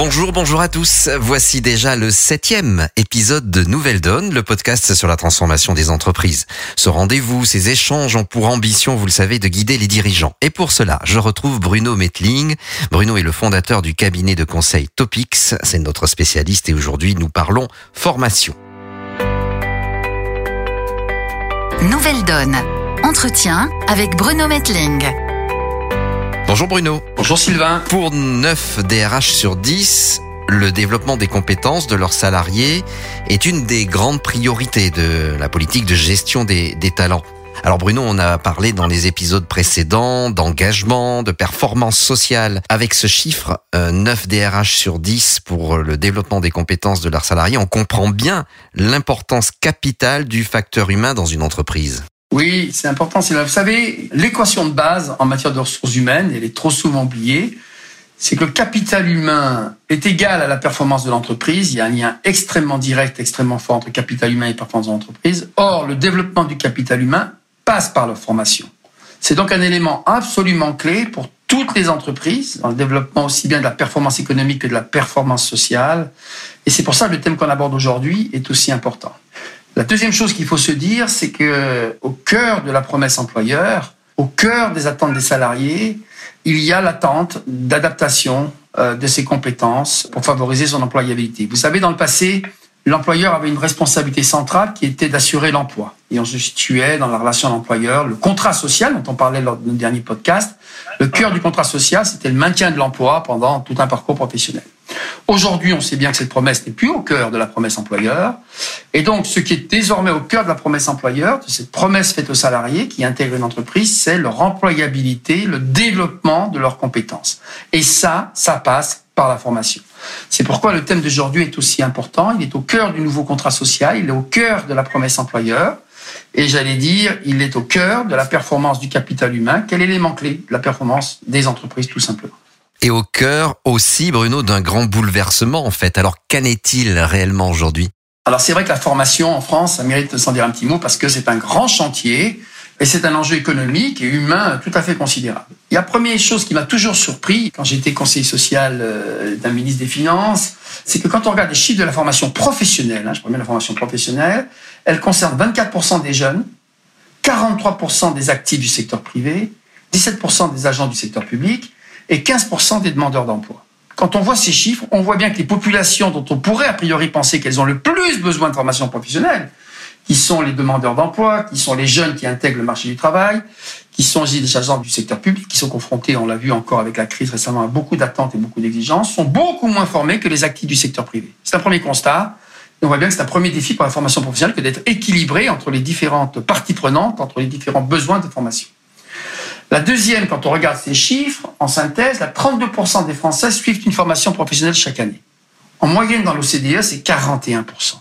Bonjour, bonjour à tous. Voici déjà le septième épisode de Nouvelle Donne, le podcast sur la transformation des entreprises. Ce rendez-vous, ces échanges ont pour ambition, vous le savez, de guider les dirigeants. Et pour cela, je retrouve Bruno Metling. Bruno est le fondateur du cabinet de conseil Topix. C'est notre spécialiste et aujourd'hui, nous parlons formation. Nouvelle Donne. Entretien avec Bruno Metling. Bonjour Bruno. Bonjour Sylvain. Pour 9 DRH sur 10, le développement des compétences de leurs salariés est une des grandes priorités de la politique de gestion des, des talents. Alors Bruno, on a parlé dans les épisodes précédents d'engagement, de performance sociale. Avec ce chiffre, 9 DRH sur 10 pour le développement des compétences de leurs salariés, on comprend bien l'importance capitale du facteur humain dans une entreprise. Oui, c'est important. Vous savez, l'équation de base en matière de ressources humaines, elle est trop souvent oubliée. C'est que le capital humain est égal à la performance de l'entreprise. Il y a un lien extrêmement direct, extrêmement fort entre capital humain et performance de l'entreprise. Or, le développement du capital humain passe par la formation. C'est donc un élément absolument clé pour toutes les entreprises, dans le développement aussi bien de la performance économique que de la performance sociale. Et c'est pour ça que le thème qu'on aborde aujourd'hui est aussi important. La deuxième chose qu'il faut se dire, c'est que au cœur de la promesse employeur, au cœur des attentes des salariés, il y a l'attente d'adaptation euh, de ses compétences pour favoriser son employabilité. Vous savez, dans le passé, l'employeur avait une responsabilité centrale qui était d'assurer l'emploi. Et on se situait dans la relation d'employeur, le contrat social dont on parlait lors de notre dernier podcast. Le cœur du contrat social, c'était le maintien de l'emploi pendant tout un parcours professionnel. Aujourd'hui, on sait bien que cette promesse n'est plus au cœur de la promesse employeur. Et donc, ce qui est désormais au cœur de la promesse employeur, de cette promesse faite aux salariés qui intègrent une entreprise, c'est leur employabilité, le développement de leurs compétences. Et ça, ça passe par la formation. C'est pourquoi le thème d'aujourd'hui est aussi important. Il est au cœur du nouveau contrat social, il est au cœur de la promesse employeur. Et j'allais dire, il est au cœur de la performance du capital humain. Quel élément clé de la performance des entreprises, tout simplement et au cœur aussi, Bruno, d'un grand bouleversement en fait. Alors qu'en est-il réellement aujourd'hui? Alors c'est vrai que la formation en France, ça mérite de s'en dire un petit mot parce que c'est un grand chantier et c'est un enjeu économique et humain tout à fait considérable. A la première chose qui m'a toujours surpris quand j'étais conseiller social euh, d'un ministre des Finances, c'est que quand on regarde les chiffres de la formation professionnelle, hein, je prends la formation professionnelle, elle concerne 24% des jeunes, 43% des actifs du secteur privé, 17% des agents du secteur public et 15% des demandeurs d'emploi. Quand on voit ces chiffres, on voit bien que les populations dont on pourrait a priori penser qu'elles ont le plus besoin de formation professionnelle, qui sont les demandeurs d'emploi, qui sont les jeunes qui intègrent le marché du travail, qui sont les agents du secteur public, qui sont confrontés, on l'a vu encore avec la crise récemment, à beaucoup d'attentes et beaucoup d'exigences, sont beaucoup moins formés que les actifs du secteur privé. C'est un premier constat. On voit bien que c'est un premier défi pour la formation professionnelle que d'être équilibré entre les différentes parties prenantes, entre les différents besoins de formation. La deuxième, quand on regarde ces chiffres, en synthèse, 32% des Français suivent une formation professionnelle chaque année. En moyenne, dans l'OCDE, c'est 41%.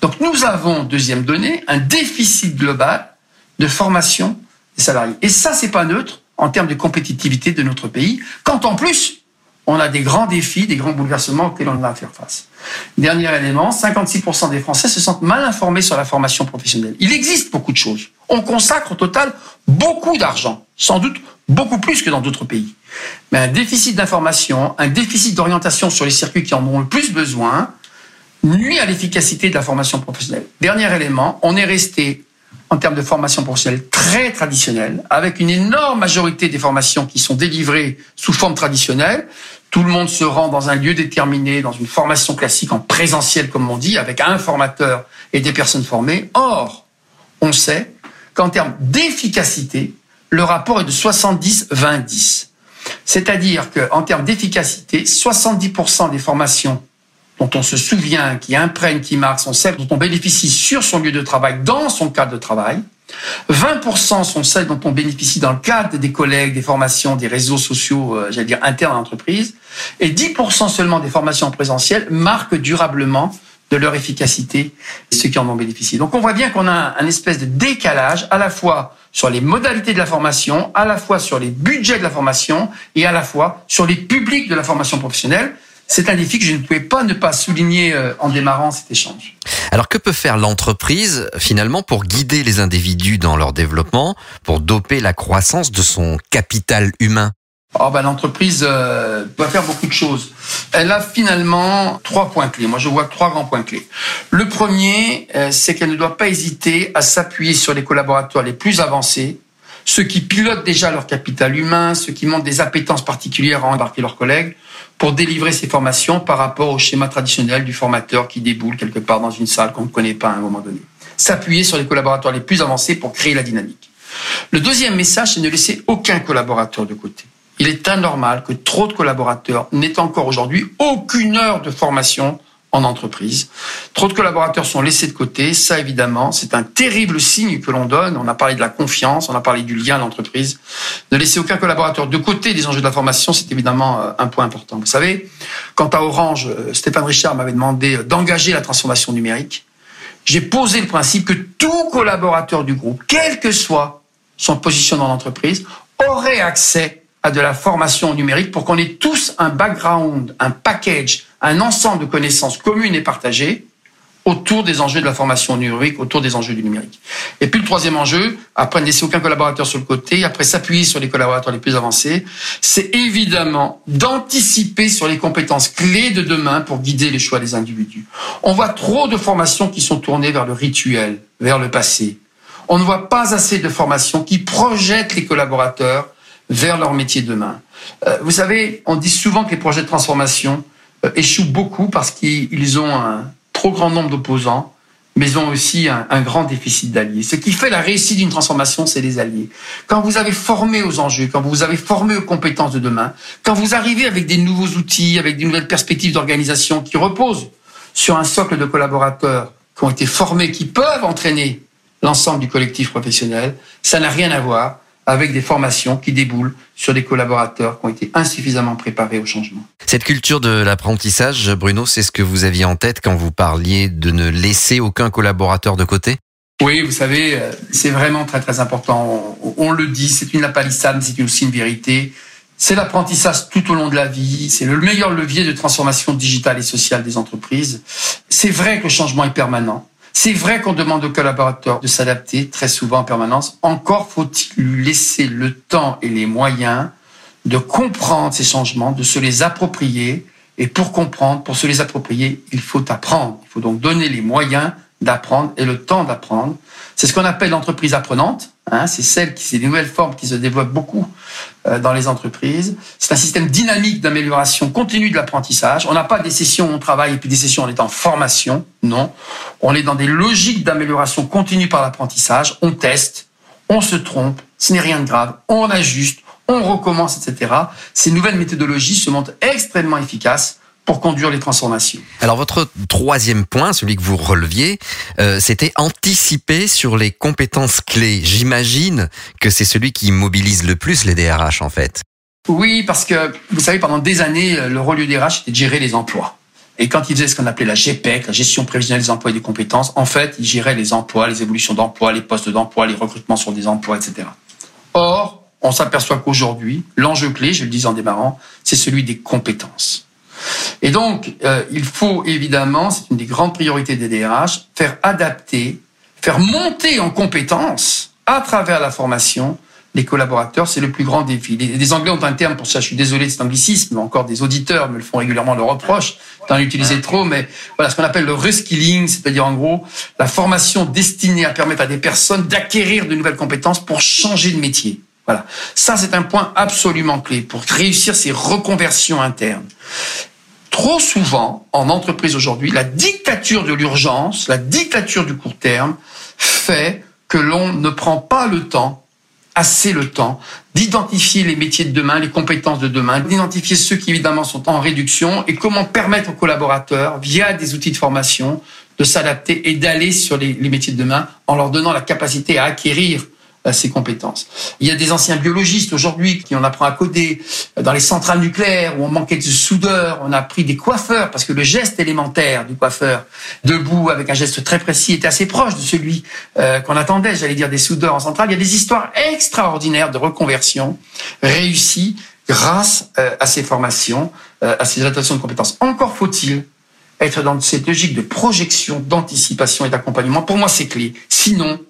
Donc nous avons, deuxième donnée, un déficit global de formation des salariés. Et ça, c'est pas neutre en termes de compétitivité de notre pays, quand en plus, on a des grands défis, des grands bouleversements auxquels on a à faire face. Dernier élément, 56% des Français se sentent mal informés sur la formation professionnelle. Il existe beaucoup de choses. On consacre au total beaucoup d'argent, sans doute beaucoup plus que dans d'autres pays. Mais un déficit d'information, un déficit d'orientation sur les circuits qui en ont le plus besoin, nuit à l'efficacité de la formation professionnelle. Dernier élément, on est resté en termes de formation professionnelle très traditionnelle, avec une énorme majorité des formations qui sont délivrées sous forme traditionnelle. Tout le monde se rend dans un lieu déterminé, dans une formation classique en présentiel, comme on dit, avec un formateur et des personnes formées. Or, on sait qu'en termes d'efficacité, le rapport est de 70-20-10. C'est-à-dire qu'en termes d'efficacité, 70% des formations dont on se souvient, qui imprègnent, qui marquent, sont celles dont on bénéficie sur son lieu de travail, dans son cadre de travail. 20% sont celles dont on bénéficie dans le cadre des collègues, des formations, des réseaux sociaux, euh, j'allais dire internes à l'entreprise. Et 10% seulement des formations présentielles marquent durablement de leur efficacité ceux qui en ont bénéficié. Donc on voit bien qu'on a un espèce de décalage à la fois sur les modalités de la formation, à la fois sur les budgets de la formation et à la fois sur les publics de la formation professionnelle. C'est un défi que je ne pouvais pas ne pas souligner euh, en démarrant cet échange. Alors que peut faire l'entreprise finalement pour guider les individus dans leur développement, pour doper la croissance de son capital humain? Oh ben, l'entreprise euh, doit faire beaucoup de choses. Elle a finalement trois points clés. Moi, je vois trois grands points clés. Le premier, euh, c'est qu'elle ne doit pas hésiter à s'appuyer sur les collaborateurs les plus avancés, ceux qui pilotent déjà leur capital humain, ceux qui montrent des appétences particulières à embarquer leurs collègues pour délivrer ces formations par rapport au schéma traditionnel du formateur qui déboule quelque part dans une salle qu'on ne connaît pas à un moment donné. S'appuyer sur les collaborateurs les plus avancés pour créer la dynamique. Le deuxième message, c'est ne laisser aucun collaborateur de côté. Il est anormal que trop de collaborateurs n'aient encore aujourd'hui aucune heure de formation en entreprise. Trop de collaborateurs sont laissés de côté. Ça, évidemment, c'est un terrible signe que l'on donne. On a parlé de la confiance, on a parlé du lien à l'entreprise. Ne laisser aucun collaborateur de côté des enjeux de la formation, c'est évidemment euh, un point important. Vous savez, quant à Orange, euh, Stéphane Richard m'avait demandé d'engager la transformation numérique. J'ai posé le principe que tout collaborateur du groupe, quel que soit son positionnement dans l'entreprise, aurait accès à de la formation numérique pour qu'on ait tous un background, un package, un ensemble de connaissances communes et partagées autour des enjeux de la formation numérique, autour des enjeux du numérique. Et puis le troisième enjeu, après ne laisser aucun collaborateur sur le côté, après s'appuyer sur les collaborateurs les plus avancés, c'est évidemment d'anticiper sur les compétences clés de demain pour guider les choix des individus. On voit trop de formations qui sont tournées vers le rituel, vers le passé. On ne voit pas assez de formations qui projettent les collaborateurs vers leur métier de demain. Euh, vous savez, on dit souvent que les projets de transformation échouent beaucoup parce qu'ils ont un trop grand nombre d'opposants, mais ils ont aussi un, un grand déficit d'alliés. Ce qui fait la réussite d'une transformation, c'est les alliés. Quand vous avez formé aux enjeux, quand vous avez formé aux compétences de demain, quand vous arrivez avec des nouveaux outils, avec des nouvelles perspectives d'organisation qui reposent sur un socle de collaborateurs qui ont été formés, qui peuvent entraîner l'ensemble du collectif professionnel, ça n'a rien à voir avec des formations qui déboulent sur des collaborateurs qui ont été insuffisamment préparés au changement. Cette culture de l'apprentissage, Bruno, c'est ce que vous aviez en tête quand vous parliez de ne laisser aucun collaborateur de côté? Oui, vous savez, euh, c'est vraiment très très important. On, le dit, c'est une lapalissade, c'est aussi une vérité. C'est l'apprentissage tout au long de la vie. C'est le meilleur levier de transformation digitale et sociale des entreprises. C'est vrai que le changement est permanent. C'est vrai qu'on demande aux collaborateurs de s'adapter très souvent en permanence. Encore faut-il lui laisser le temps et les moyens de comprendre ces changements, de se les approprier. Et pour comprendre, pour se les approprier, il faut apprendre. Il faut donc donner les moyens d'apprendre et le temps d'apprendre. C'est ce qu'on appelle l'entreprise apprenante. Hein, c'est celle qui, c'est des nouvelles formes qui se développent beaucoup euh, dans les entreprises. C'est un système dynamique d'amélioration continue de l'apprentissage. On n'a pas des sessions où on travaille et puis des sessions où on est en formation. Non. On est dans des logiques d'amélioration continue par l'apprentissage. On teste, on se trompe, ce n'est rien de grave. On ajuste, on recommence, etc. Ces nouvelles méthodologies se montrent extrêmement efficaces pour conduire les transformations. Alors votre troisième point, celui que vous releviez, euh, c'était anticiper sur les compétences clés. J'imagine que c'est celui qui mobilise le plus les DRH en fait. Oui, parce que vous savez, pendant des années, le rôle du DRH était de gérer les emplois. Et quand il faisait ce qu'on appelait la GPEC, la gestion prévisionnelle des emplois et des compétences, en fait, il gérait les emplois, les évolutions d'emploi, les postes d'emploi, les recrutements sur des emplois, etc. Or, on s'aperçoit qu'aujourd'hui, l'enjeu clé, je le disais en démarrant, c'est celui des compétences. Et donc, euh, il faut évidemment, c'est une des grandes priorités des DRH, faire adapter, faire monter en compétences à travers la formation les collaborateurs, c'est le plus grand défi. Les, Anglais ont un terme pour ça, je suis désolé de cet anglicisme, encore des auditeurs me le font régulièrement le reproche d'en utiliser trop, mais voilà ce qu'on appelle le reskilling, c'est-à-dire en gros la formation destinée à permettre à des personnes d'acquérir de nouvelles compétences pour changer de métier. Voilà. Ça, c'est un point absolument clé pour réussir ces reconversions internes. Trop souvent, en entreprise aujourd'hui, la dictature de l'urgence, la dictature du court terme, fait que l'on ne prend pas le temps, assez le temps, d'identifier les métiers de demain, les compétences de demain, d'identifier ceux qui évidemment sont en réduction et comment permettre aux collaborateurs, via des outils de formation, de s'adapter et d'aller sur les, les métiers de demain en leur donnant la capacité à acquérir ses compétences. Il y a des anciens biologistes aujourd'hui qui on apprend à coder dans les centrales nucléaires où on manquait de soudeurs, on a pris des coiffeurs parce que le geste élémentaire du coiffeur debout avec un geste très précis était assez proche de celui euh, qu'on attendait, j'allais dire des soudeurs en centrale. Il y a des histoires extraordinaires de reconversion réussies grâce euh, à ces formations, euh, à ces adaptations de compétences. Encore faut-il être dans cette logique de projection, d'anticipation et d'accompagnement. Pour moi, c'est clé. Sinon,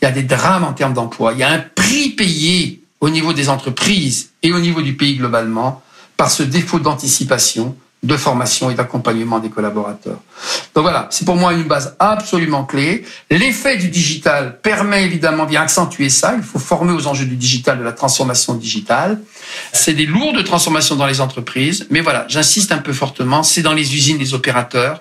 il y a des drames en termes d'emploi, il y a un prix payé au niveau des entreprises et au niveau du pays globalement par ce défaut d'anticipation de formation et d'accompagnement des collaborateurs. Donc voilà, c'est pour moi une base absolument clé. L'effet du digital permet évidemment, vient accentuer ça. Il faut former aux enjeux du digital, de la transformation digitale. C'est des lourdes transformations dans les entreprises, mais voilà, j'insiste un peu fortement, c'est dans les usines des opérateurs,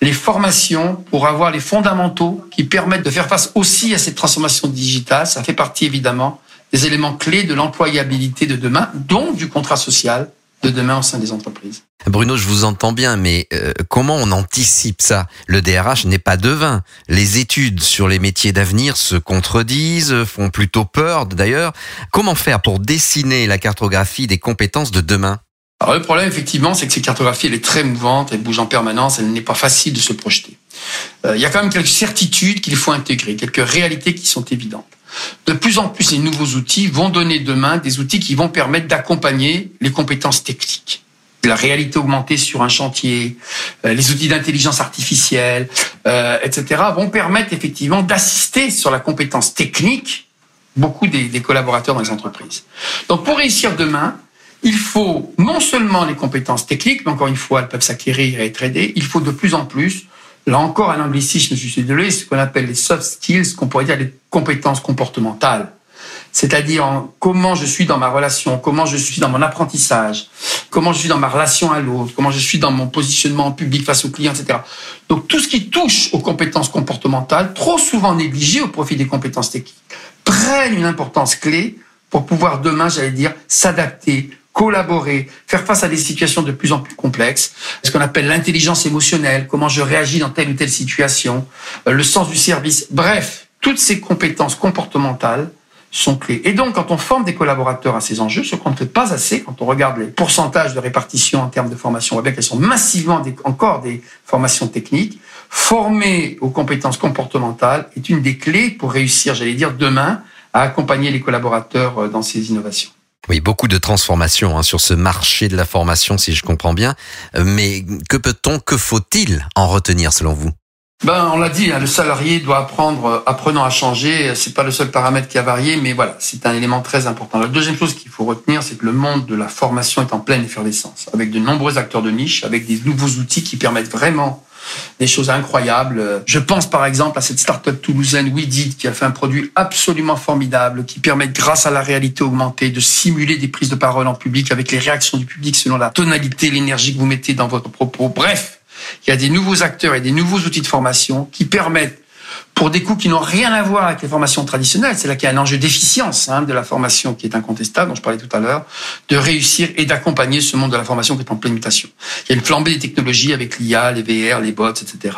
les formations pour avoir les fondamentaux qui permettent de faire face aussi à cette transformation digitale. Ça fait partie évidemment des éléments clés de l'employabilité de demain, donc du contrat social de demain au sein des entreprises. Bruno, je vous entends bien, mais euh, comment on anticipe ça? Le DRH n'est pas devin. Les études sur les métiers d'avenir se contredisent, font plutôt peur d'ailleurs. Comment faire pour dessiner la cartographie des compétences de demain? Alors le problème, effectivement, c'est que cette cartographie, elle est très mouvante, elle bouge en permanence, elle n'est pas facile de se projeter. Euh, il y a quand même quelques certitudes qu'il faut intégrer, quelques réalités qui sont évidentes. De plus en plus, les nouveaux outils vont donner demain des outils qui vont permettre d'accompagner les compétences techniques. La réalité augmentée sur un chantier, euh, les outils d'intelligence artificielle, euh, etc., vont permettre effectivement d'assister sur la compétence technique beaucoup des, des collaborateurs dans les entreprises. Donc pour réussir demain, il faut non seulement les compétences techniques, mais encore une fois, elles peuvent s'acquérir et être aidées, il faut de plus en plus Là encore, un anglicisme, je suis désolé, ce qu'on appelle les soft skills, qu'on pourrait dire les compétences comportementales. C'est-à-dire comment je suis dans ma relation, comment je suis dans mon apprentissage, comment je suis dans ma relation à l'autre, comment je suis dans mon positionnement en public face aux clients, etc. Donc tout ce qui touche aux compétences comportementales, trop souvent négligé au profit des compétences techniques, prennent une importance clé pour pouvoir demain, j'allais dire, s'adapter, collaborer, faire face à des situations de plus en plus complexes, ce qu'on appelle l'intelligence émotionnelle, comment je réagis dans telle ou telle situation, euh, le sens du service, bref, toutes ces compétences comportementales sont clés. Et donc, quand on forme des collaborateurs à ces enjeux, ce qu'on ne fait pas assez, quand on regarde les pourcentages de répartition en termes de formation, on voit bien qu'elles sont massivement encore des formations techniques. Former aux compétences comportementales est une des clés pour réussir, j'allais dire, demain, à accompagner les collaborateurs euh, dans ces innovations. Oui, beaucoup de transformations hein, sur ce marché de la formation, si je comprends bien. Euh, mais que peut-on, que faut-il en retenir selon vous? Ben, on l'a dit, hein, le salarié doit apprendre, euh, apprenant à changer. C'est pas le seul paramètre qui a varié, mais voilà, c'est un élément très important. La deuxième chose qu'il faut retenir, c'est que le monde de la formation est en pleine effervescence, avec de nombreux acteurs de niche, avec des nouveaux outils qui permettent vraiment des choses incroyables. Je pense par exemple à cette start-up toulousaine WeDid qui a fait un produit absolument formidable qui permet grâce à la réalité augmentée de simuler des prises de parole en public avec les réactions du public selon la tonalité, l'énergie que vous mettez dans votre propos. Bref, il y a des nouveaux acteurs et des nouveaux outils de formation qui permettent pour des coûts qui n'ont rien à voir avec les formations traditionnelles. C'est là qu'il y a un enjeu d'efficience hein, de la formation qui est incontestable, dont je parlais tout à l'heure, de réussir et d'accompagner ce monde de la formation qui est en pleine mutation. Il y a une flambée des technologies avec l'IA, les VR, les bots, etc.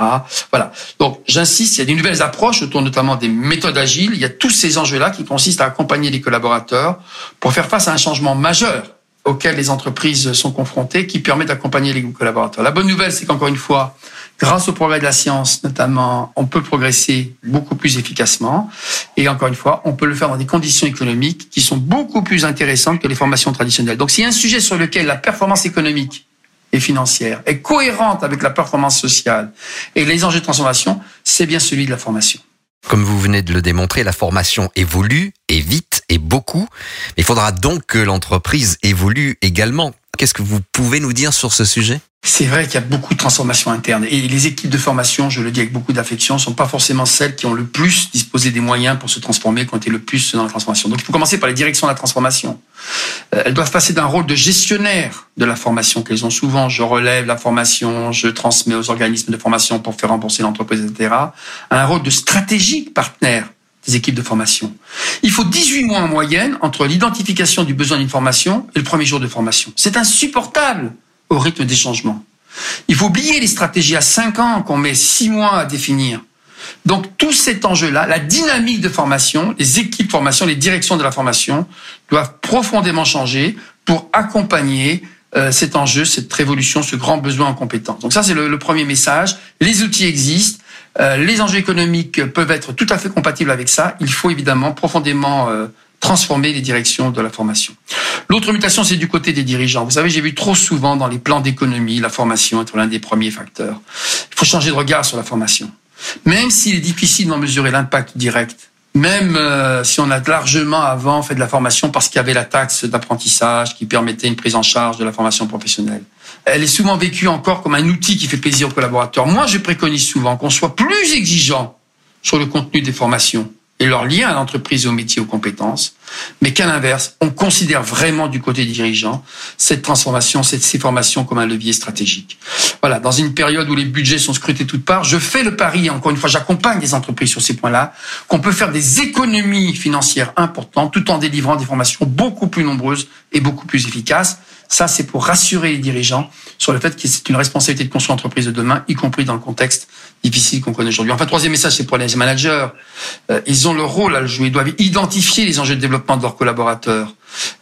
Voilà. Donc, j'insiste, il y a des nouvelles approches autour notamment des méthodes agiles. Il y a tous ces enjeux-là qui consistent à accompagner les collaborateurs pour faire face à un changement majeur auquel les entreprises sont confrontées, qui permet d'accompagner les collaborateurs. La bonne nouvelle, c'est qu'encore une fois, grâce au progrès de la science notamment, on peut progresser beaucoup plus efficacement. Et encore une fois, on peut le faire dans des conditions économiques qui sont beaucoup plus intéressantes que les formations traditionnelles. Donc s'il y a un sujet sur lequel la performance économique et financière est cohérente avec la performance sociale et les enjeux de transformation, c'est bien celui de la formation. Comme vous venez de le démontrer, la formation évolue, et vite, et beaucoup. Il faudra donc que l'entreprise évolue également. Qu'est-ce que vous pouvez nous dire sur ce sujet? C'est vrai qu'il y a beaucoup de transformations internes. Et les équipes de formation, je le dis avec beaucoup d'affection, sont pas forcément celles qui ont le plus disposé des moyens pour se transformer, qui ont été le plus dans la transformation. Donc il faut commencer par les directions de la transformation. Euh, elles doivent passer d'un rôle de gestionnaire de la formation qu'elles ont souvent. Je relève la formation, je transmets aux organismes de formation pour faire rembourser l'entreprise, etc. à un rôle de stratégique partenaire équipes de formation. Il faut 18 mois en moyenne entre l'identification du besoin d'une formation et le premier jour de formation. C'est insupportable au rythme des changements. Il faut oublier les stratégies à 5 ans qu'on met 6 mois à définir. Donc tout cet enjeu-là, la dynamique de formation, les équipes de formation, les directions de la formation doivent profondément changer pour accompagner euh, cet enjeu, cette révolution, ce grand besoin en compétences. Donc ça, c'est le, premier message. Les outils existent. Euh, les enjeux économiques peuvent être tout à fait compatibles avec ça. Il faut évidemment profondément euh, transformer les directions de la formation. L'autre mutation, c'est du côté des dirigeants. Vous savez, j'ai vu trop souvent dans les plans d'économie la formation être l'un des premiers facteurs. Il faut changer de regard sur la formation. Même s'il est difficile d'en mesurer l'impact direct même euh, si on a largement avant fait de la formation parce qu'il y avait la taxe d'apprentissage qui permettait une prise en charge de la formation professionnelle. Elle est souvent vécue encore comme un outil qui fait plaisir aux collaborateurs. Moi, je préconise souvent qu'on soit plus exigeant sur le contenu des formations et leur lien à l'entreprise, au métier, aux compétences, mais qu'à l'inverse, on considère vraiment du côté dirigeant cette transformation, ces formations comme un levier stratégique. Voilà, dans une période où les budgets sont scrutés toutes parts, je fais le pari, encore une fois, j'accompagne les entreprises sur ces points-là, qu'on peut faire des économies financières importantes tout en délivrant des formations beaucoup plus nombreuses et beaucoup plus efficaces. Ça, c'est pour rassurer les dirigeants sur le fait que c'est une responsabilité de construire l'entreprise de demain, y compris dans le contexte difficile qu'on connaît aujourd'hui. Enfin, troisième message, c'est pour les managers. Euh, ils ont leur rôle à jouer. Ils doivent identifier les enjeux de développement de leurs collaborateurs.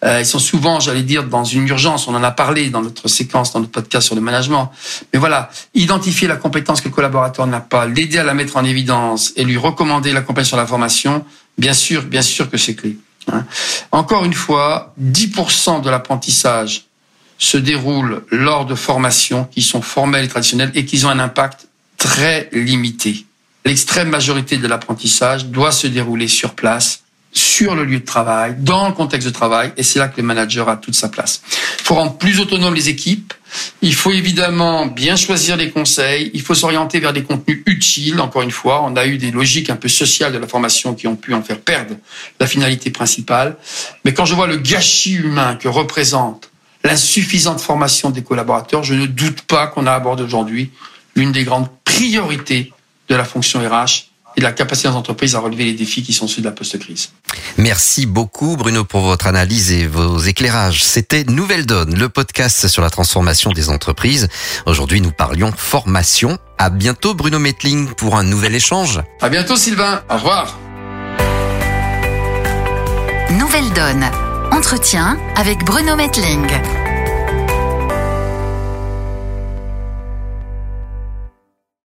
Euh, ils sont souvent, j'allais dire, dans une urgence. On en a parlé dans notre séquence, dans notre podcast sur le management. Mais voilà, identifier la compétence que le collaborateur n'a pas, l'aider à la mettre en évidence et lui recommander la compétence sur la formation, bien sûr, bien sûr que c'est clé. Hein. Encore une fois, 10% de l'apprentissage se déroulent lors de formations qui sont formelles et traditionnelles et qui ont un impact très limité. L'extrême majorité de l'apprentissage doit se dérouler sur place, sur le lieu de travail, dans le contexte de travail, et c'est là que le manager a toute sa place. Il faut rendre plus autonomes les équipes, il faut évidemment bien choisir les conseils, il faut s'orienter vers des contenus utiles, encore une fois, on a eu des logiques un peu sociales de la formation qui ont pu en faire perdre la finalité principale, mais quand je vois le gâchis humain que représente l'insuffisante formation des collaborateurs, je ne doute pas qu'on a abordé aujourd'hui l'une des grandes priorités de la fonction RH et de la capacité des entreprises à relever les défis qui sont ceux de la post-crise. Merci beaucoup Bruno pour votre analyse et vos éclairages. C'était Nouvelle Donne, le podcast sur la transformation des entreprises. Aujourd'hui, nous parlions formation. À bientôt Bruno Metling pour un nouvel échange. À bientôt Sylvain. Au revoir. Nouvelle Donne. Entretien avec Bruno Metling.